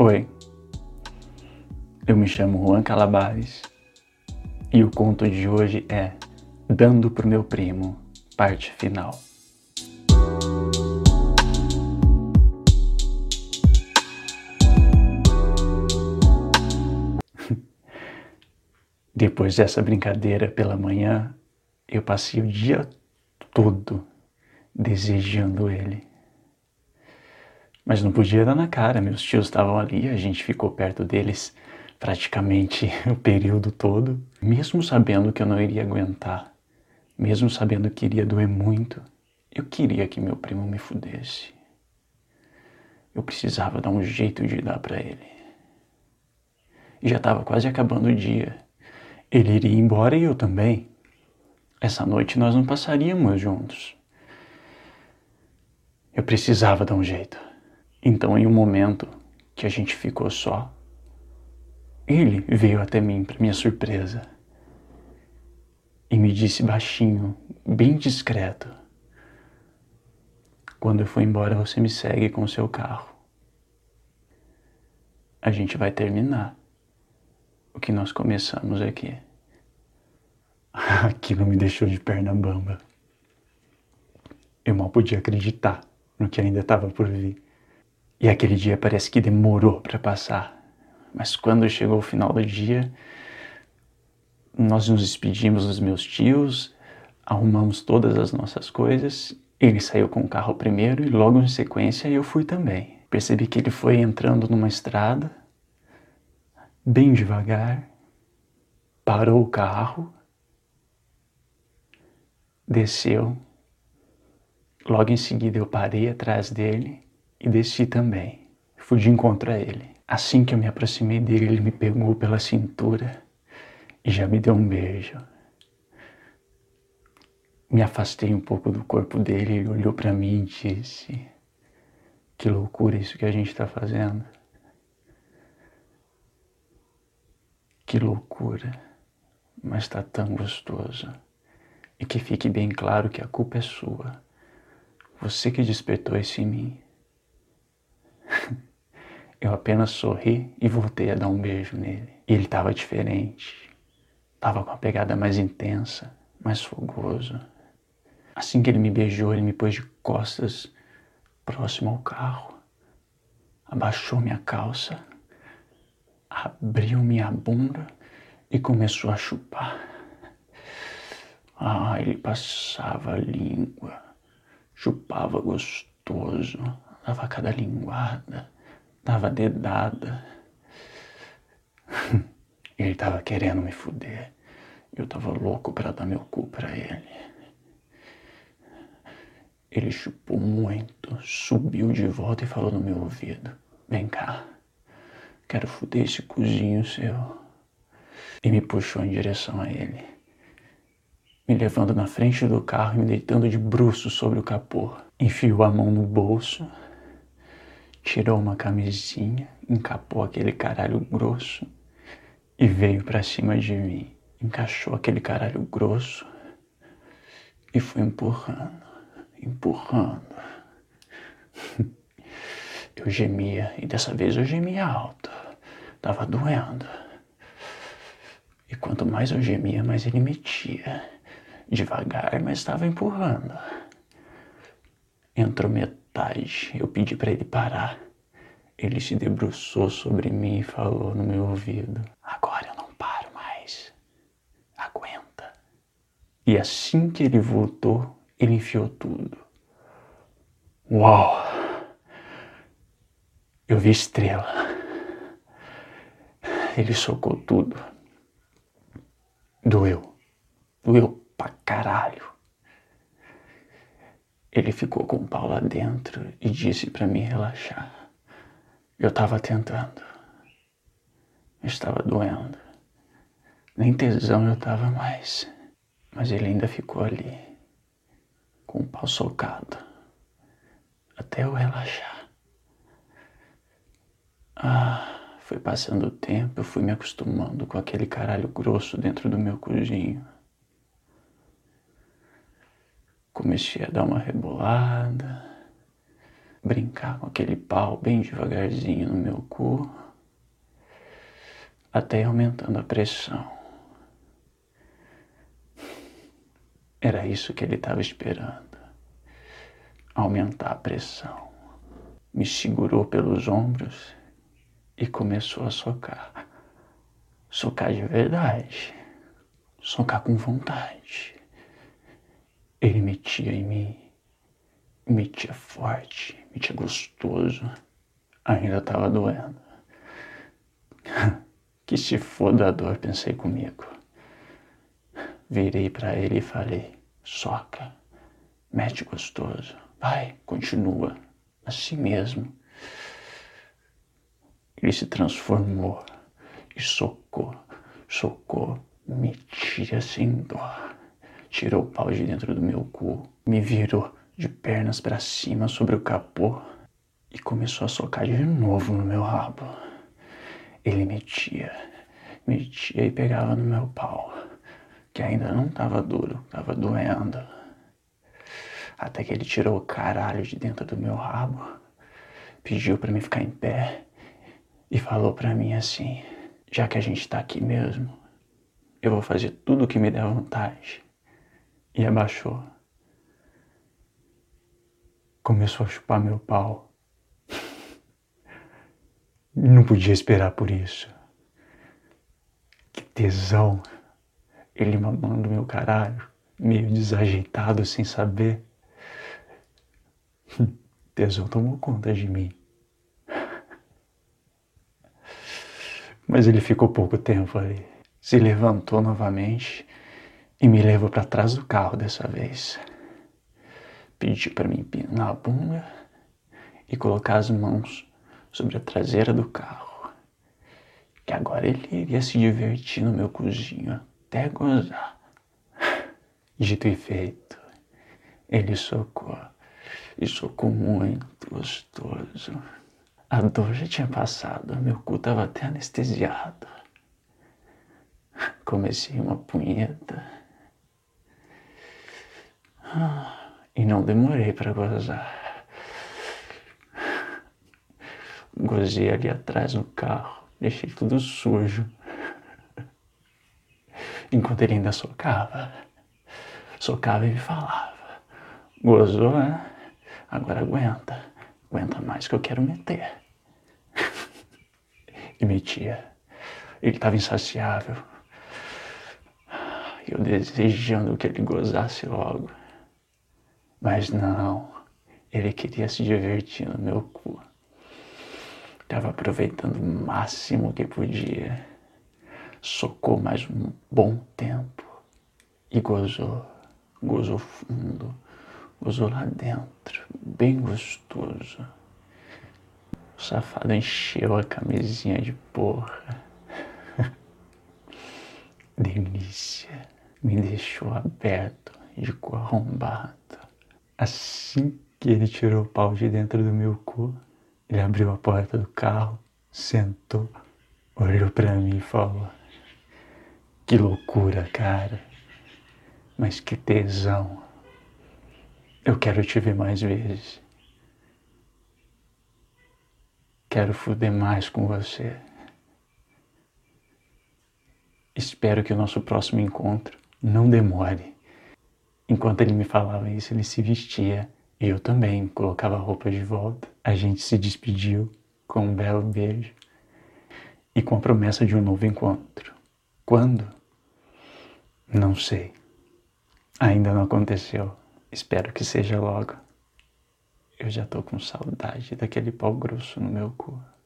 Oi, eu me chamo Juan Calabares e o conto de hoje é Dando pro meu primo, parte final. Depois dessa brincadeira pela manhã, eu passei o dia todo desejando ele. Mas não podia dar na cara, meus tios estavam ali, a gente ficou perto deles praticamente o período todo, mesmo sabendo que eu não iria aguentar, mesmo sabendo que iria doer muito, eu queria que meu primo me fudesse. Eu precisava dar um jeito de dar para ele. E já estava quase acabando o dia. Ele iria embora e eu também. Essa noite nós não passaríamos juntos. Eu precisava dar um jeito. Então, em um momento que a gente ficou só, ele veio até mim, para minha surpresa, e me disse baixinho, bem discreto: Quando eu for embora, você me segue com o seu carro. A gente vai terminar o que nós começamos aqui. Aquilo me deixou de perna bamba. Eu mal podia acreditar no que ainda estava por vir. E aquele dia parece que demorou para passar. Mas quando chegou o final do dia, nós nos despedimos dos meus tios, arrumamos todas as nossas coisas. Ele saiu com o carro primeiro e logo em sequência eu fui também. Percebi que ele foi entrando numa estrada, bem devagar, parou o carro, desceu. Logo em seguida eu parei atrás dele e desci também. Fui de encontro a ele. Assim que eu me aproximei dele, ele me pegou pela cintura e já me deu um beijo. Me afastei um pouco do corpo dele, ele olhou para mim e disse: Que loucura isso que a gente está fazendo. Que loucura, mas está tão gostoso. E que fique bem claro que a culpa é sua. Você que despertou isso em mim. Eu apenas sorri e voltei a dar um beijo nele. E ele estava diferente. Estava com uma pegada mais intensa, mais fogoso. Assim que ele me beijou, ele me pôs de costas, próximo ao carro. Abaixou minha calça, abriu minha bunda e começou a chupar. Ah, ele passava a língua, chupava gostoso, dava cada linguada, dava dedada. Ele tava querendo me fuder. Eu tava louco para dar meu cu para ele. Ele chupou muito, subiu de volta e falou no meu ouvido: Vem cá, quero fuder esse cozinho seu. E me puxou em direção a ele, me levando na frente do carro e me deitando de bruços sobre o capô. Enfiou a mão no bolso tirou uma camisinha, encapou aquele caralho grosso e veio para cima de mim. Encaixou aquele caralho grosso e foi empurrando, empurrando. Eu gemia e dessa vez eu gemia alto. Tava doendo. E quanto mais eu gemia, mais ele metia. Devagar, mas estava empurrando. Entrou metade Eu pedi para ele parar. Ele se debruçou sobre mim e falou no meu ouvido: Agora eu não paro mais. Aguenta. E assim que ele voltou, ele enfiou tudo. Uau! Eu vi estrela. Ele socou tudo. Doeu. Doeu pra caralho. Ele ficou com o pau lá dentro e disse para mim relaxar. Eu estava tentando. Estava doendo. Nem tesão eu estava mais. Mas ele ainda ficou ali, com o pau socado, até eu relaxar. Ah, foi passando o tempo, eu fui me acostumando com aquele caralho grosso dentro do meu cozinho. Comecei a dar uma rebolada, brincar com aquele pau bem devagarzinho no meu cu, até aumentando a pressão. Era isso que ele estava esperando. Aumentar a pressão. Me segurou pelos ombros e começou a socar. Socar de verdade. Socar com vontade. Ele metia em mim. Metia forte. Metia gostoso. Ainda estava doendo. que se foda a dor, pensei comigo. Virei para ele e falei: soca, mete gostoso, vai, continua, assim mesmo. Ele se transformou e socou, socou, metia sem dó. Tirou o pau de dentro do meu cu, me virou de pernas para cima sobre o capô e começou a socar de novo no meu rabo. Ele metia, metia e pegava no meu pau que ainda não estava duro, estava doendo. Até que ele tirou o caralho de dentro do meu rabo, pediu para mim ficar em pé e falou para mim assim: já que a gente está aqui mesmo, eu vou fazer tudo o que me der vontade. E abaixou. Começou a chupar meu pau. Não podia esperar por isso. Que tesão ele mamando meu caralho, meio desajeitado, sem saber. Tesão tomou conta de mim. Mas ele ficou pouco tempo ali. Se levantou novamente e me levou para trás do carro dessa vez. Pediu para mim empinar a bunda e colocar as mãos sobre a traseira do carro. Que agora ele iria se divertir no meu cozinho até gozar. Dito e feito, ele socou, e socou muito gostoso. A dor já tinha passado, meu cu estava até anestesiado. Comecei uma punheta. E não demorei para gozar. Gozei ali atrás no carro, deixei tudo sujo enquanto ele ainda socava. Socava e me falava. Gozou, né? Agora aguenta. Aguenta mais que eu quero meter. e metia. Ele estava insaciável. Eu desejando que ele gozasse logo. Mas não. Ele queria se divertir no meu cu. Estava aproveitando o máximo que podia socou mais um bom tempo e gozou, gozou fundo, gozou lá dentro, bem gostoso. O safado encheu a camisinha de porra. Delícia. Me deixou aberto de cu arrombado. Assim que ele tirou o pau de dentro do meu cu, ele abriu a porta do carro, sentou, olhou para mim e falou: que loucura, cara. Mas que tesão. Eu quero te ver mais vezes. Quero fuder mais com você. Espero que o nosso próximo encontro não demore. Enquanto ele me falava isso, ele se vestia. E eu também colocava a roupa de volta. A gente se despediu com um belo beijo e com a promessa de um novo encontro. Quando? Não sei. Ainda não aconteceu. Espero que seja logo. Eu já tô com saudade daquele pau grosso no meu cu.